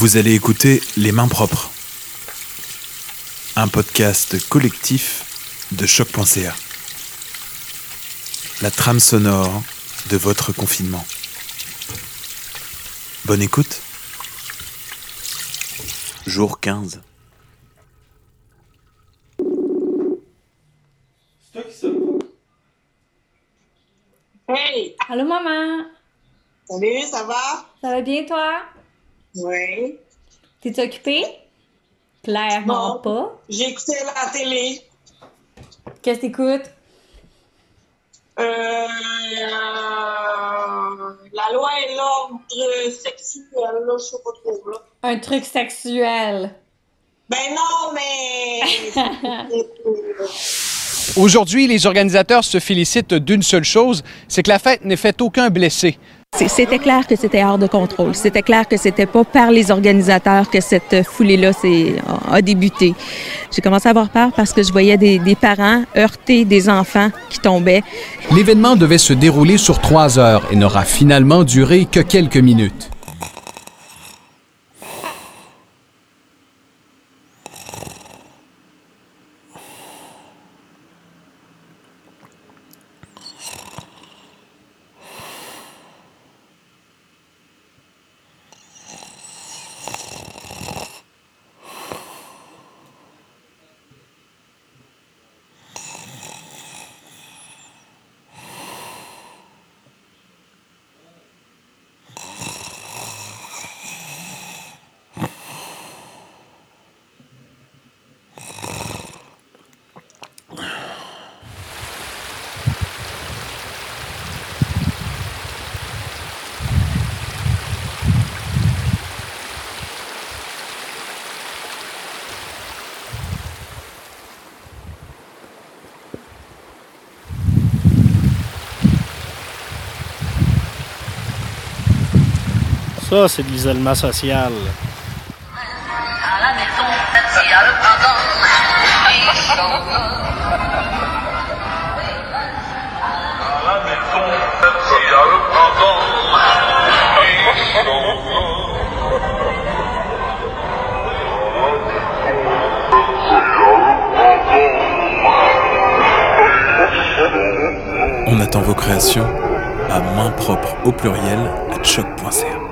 Vous allez écouter Les Mains Propres, un podcast collectif de choc.ca. La trame sonore de votre confinement. Bonne écoute. Jour 15. Hey! Allô, maman? Salut, ça va? Ça va bien, toi? Oui. T'es occupée? Clairement Non. pas. J'ai écouté la télé. Qu'est-ce que t'écoutes? Euh, euh, la loi et l'ordre sexuel, là, je sais pas trop, là. Un truc sexuel. Ben non, mais... Aujourd'hui, les organisateurs se félicitent d'une seule chose, c'est que la fête n'ait fait aucun blessé. C'était clair que c'était hors de contrôle. C'était clair que c'était pas par les organisateurs que cette foulée-là a débuté. J'ai commencé à avoir peur parce que je voyais des, des parents heurter des enfants qui tombaient. L'événement devait se dérouler sur trois heures et n'aura finalement duré que quelques minutes. Ça, c'est de l'isolement social. À la maison, s'il y a le printemps, il chante. À la maison, s'il y a le printemps, il chante. On attend vos créations à main propre au pluriel à choc.ca.